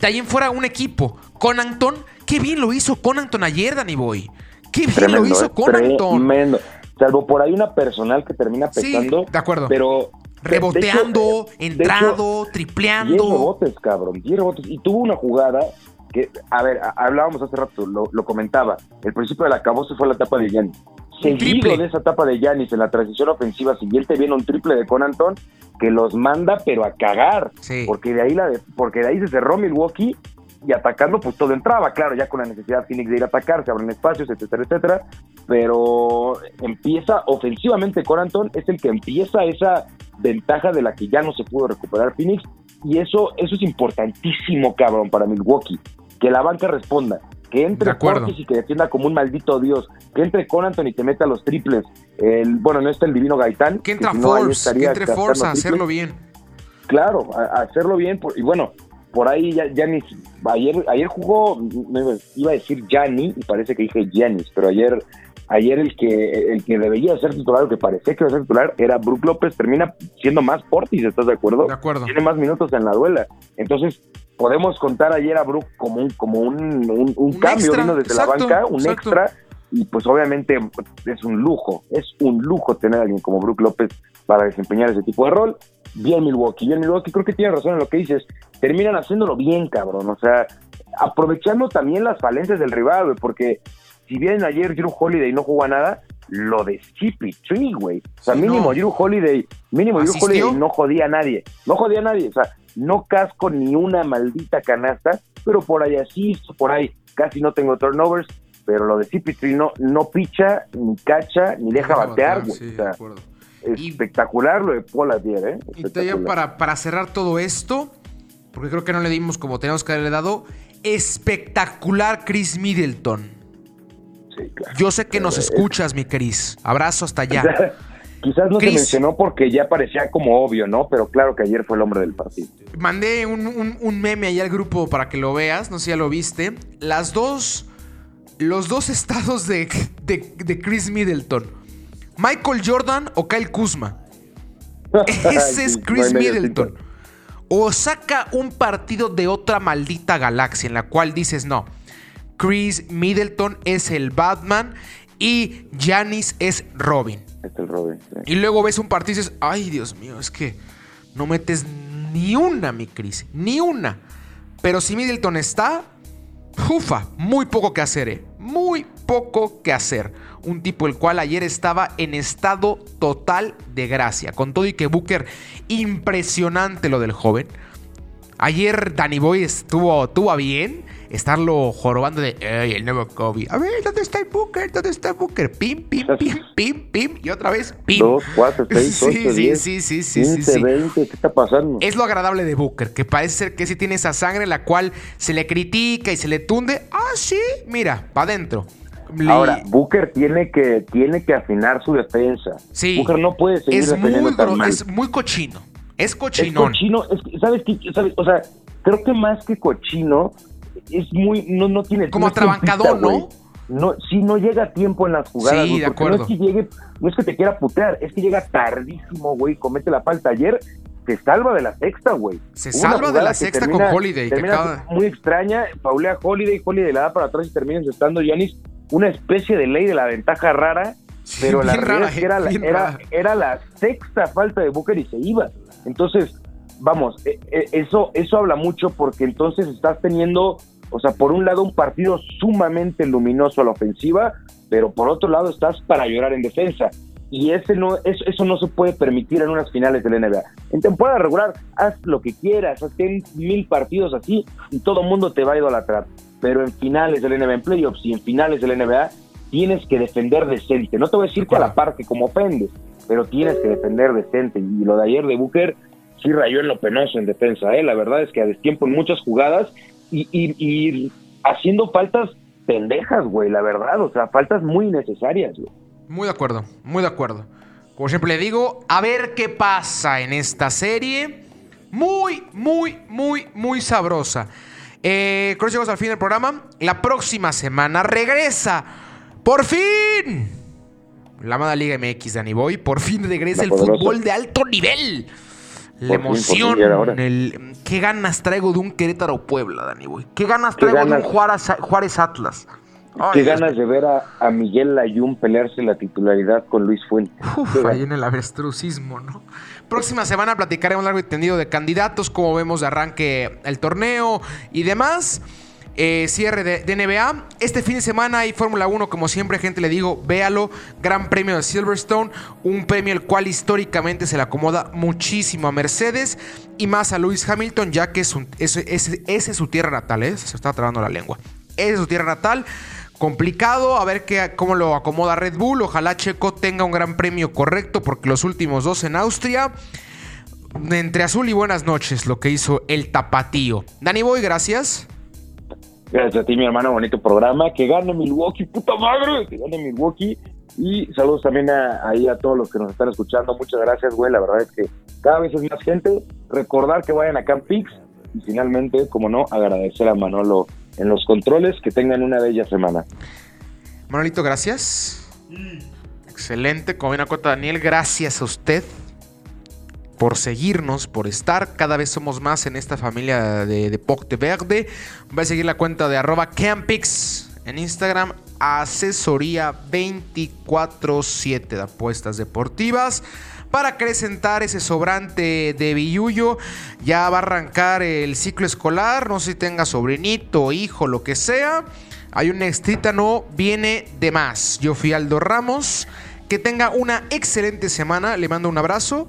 de ahí en fuera, un equipo. Con Anton, qué bien lo hizo con Anton ayer, Danny Boy. Qué bien lo hizo con Anton. Salvo por ahí una personal que termina pesando. de acuerdo. Pero reboteando, entrado, tripleando. 10 rebotes, cabrón, 10 rebotes. Y tuvo una jugada que, a ver, hablábamos hace rato, lo, comentaba, el principio del se fue la etapa de Giannis. Seguido de esa etapa de Giannis en la transición ofensiva siguiente viene un triple de Conanton que los manda pero a cagar, porque de ahí la porque de ahí se cerró Milwaukee y atacando pues todo entraba, claro, ya con la necesidad Phoenix de ir a atacar, se abren espacios, etcétera, etcétera, pero empieza ofensivamente Conanton es el que empieza esa ventaja de la que ya no se pudo recuperar Phoenix y eso eso es importantísimo, cabrón, para Milwaukee que la banca responda, que entre Cortes y que defienda como un maldito dios, que entre con Anthony y te meta los triples. El, bueno, no está el divino Gaitán. Que entra Force, que entre Force a hacerlo bien. Claro, a, hacerlo bien. y bueno, por ahí ya, ayer, ayer jugó, iba a decir Gianni, y parece que dije Giannis, pero ayer ayer el que el que debería ser titular, o que parecía que iba a ser titular, era Brook López, termina siendo más Portis, ¿estás de acuerdo? De acuerdo. Tiene más minutos en la duela. Entonces, podemos contar ayer a Brook como un, como un, un, cambio, vino desde la banca, un extra, y pues obviamente es un lujo, es un lujo tener a alguien como Brook López para desempeñar ese tipo de rol. Bien Milwaukee, bien Milwaukee, creo que tiene razón en lo que dices, terminan haciéndolo bien, cabrón, o sea, aprovechando también las falencias del rival, porque si bien ayer Drew Holiday no jugó a nada, lo de CP3, güey. O sea, mínimo Drew Holiday, mínimo Drew Holiday no jodía a nadie. No jodía a nadie. O sea, no casco ni una maldita canasta, pero por ahí así, por ahí casi no tengo turnovers, pero lo de CP3 no, no picha, ni cacha, ni deja batear, espectacular lo de Paul ¿eh? Y para, para cerrar todo esto, porque creo que no le dimos como teníamos que haberle dado, espectacular Chris Middleton. Sí, claro. Yo sé que nos escuchas, mi Chris. Abrazo hasta allá. Quizás no se mencionó porque ya parecía como obvio, ¿no? Pero claro que ayer fue el hombre del partido. Mandé un, meme ahí al grupo para que lo veas, no sé si ya lo viste. Las dos. Los dos estados de, de, Chris Middleton. Michael Jordan o Kyle Kuzma. Ese es Chris Middleton. O saca un partido de otra maldita galaxia en la cual dices, no, Chris Middleton es el Batman y Janis es Robin. Y luego ves un partido y dices, ay Dios mío, es que no metes ni una, mi Cris, ni una. Pero si Middleton está, ufa, muy poco que hacer, ¿eh? Muy poco que hacer. Un tipo el cual ayer estaba en estado total de gracia. Con todo y que Booker, impresionante lo del joven. Ayer Danny Boy estuvo, estuvo bien estarlo jorobando de el nuevo Kobe. A ver, ¿dónde está el Booker? ¿Dónde está el Booker? Pim, pim, pim, pim, pim. Y otra vez, pim. Dos, cuatro, seis, sí, ocho, sí, sí, sí, sí, 15, sí, 20, ¿qué está pasando? Es lo agradable de Booker, que parece ser que sí tiene esa sangre la cual se le critica y se le tunde. Ah, sí, mira, para adentro. Ahora, Booker tiene que, tiene que afinar su defensa. Sí. Booker no puede seguir es muy, tan mal. Es muy cochino. Es cochinón. Es cochino. ¿Sabes qué? ¿Sabes? O sea, creo que más que cochino, es muy, no, no tiene... Como atrabancador, ¿no? No, sí, no llega a tiempo en las jugadas. Sí, de acuerdo. No es, que llegue, no es que te quiera putear, es que llega tardísimo, güey, comete la falta. Ayer se salva de la sexta, güey. Se salva de la sexta con Holiday. Termina Muy extraña, paulea Holiday, Holiday la da para atrás y termina estando Yanis. Una especie de ley de la ventaja rara, pero la realidad era, era, era, la sexta falta de Booker y se iba. Entonces, vamos, e, e, eso, eso habla mucho porque entonces estás teniendo O sea, por un lado un partido sumamente luminoso a la ofensiva, pero por otro lado estás para llorar en defensa. Y ese no, eso, eso no se puede permitir en unas finales de la NBA. En temporada regular, haz lo que quieras, haz mil partidos así y todo el mundo te va a idolatrar. Pero en finales del NBA, en playoffs y en finales del NBA, tienes que defender decente. No te voy a decir que a la parte como ofendes, pero tienes que defender decente. Y lo de ayer de Booker sí rayó en lo penoso en defensa. ¿eh? La verdad es que a destiempo en muchas jugadas y, y, y haciendo faltas pendejas, güey, la verdad. O sea, faltas muy necesarias, güey. Muy de acuerdo, muy de acuerdo. Como siempre le digo, a ver qué pasa en esta serie. Muy, muy, muy, muy sabrosa. Eh, creo que llegamos al fin del programa. La próxima semana regresa. ¡Por fin! La amada Liga MX, Dani Boy. Por fin regresa el fútbol de alto nivel. La emoción. el, ¿Qué ganas traigo de un Querétaro Puebla, Dani Boy? ¿Qué ganas traigo de un Juárez, Juárez Atlas? Qué ganas de ver a, Miguel Layún pelearse la titularidad con Luis Fuente. Uf, ahí en el avestrucismo, ¿no? Próxima semana platicaremos largo y tendido de candidatos, cómo vemos de arranque el torneo y demás. Eh, cierre de, NBA. Este fin de semana hay Fórmula 1, como siempre, gente, le digo, véalo. Gran premio de Silverstone, un premio el cual históricamente se le acomoda muchísimo a Mercedes y más a Lewis Hamilton, ya que es, es, su tierra natal, ¿eh? se está trabando la lengua. Es su tierra natal complicado. A ver qué, cómo lo acomoda Red Bull. Ojalá Checo tenga un gran premio correcto porque los últimos dos en Austria. Entre azul y buenas noches, lo que hizo el tapatío. Dani Boy, gracias. Gracias a ti, mi hermano. Bonito programa. Que gane Milwaukee, puta madre. Que gane Milwaukee. Y saludos también a, ahí a todos los que nos están escuchando. Muchas gracias, güey. La verdad es que cada vez es más gente. Recordar que vayan a Camp Pix. Y finalmente, como no, agradecer a Manolo en los controles. Que tengan una bella semana. Manolito, gracias. Excelente. Como bien acota Daniel, gracias a usted por seguirnos, por estar. Cada vez somos más en esta familia de, de Verde. Voy a seguir la cuenta de arroba Campix en Instagram. Asesoría 24-7 de apuestas deportivas para acrecentar ese sobrante de billuyo. Ya va a arrancar el ciclo escolar, no sé si tenga sobrinito, hijo, lo que sea. Hay un extrita, viene de más. Yo fui Aldo Ramos. Que tenga una excelente semana. Le mando un abrazo.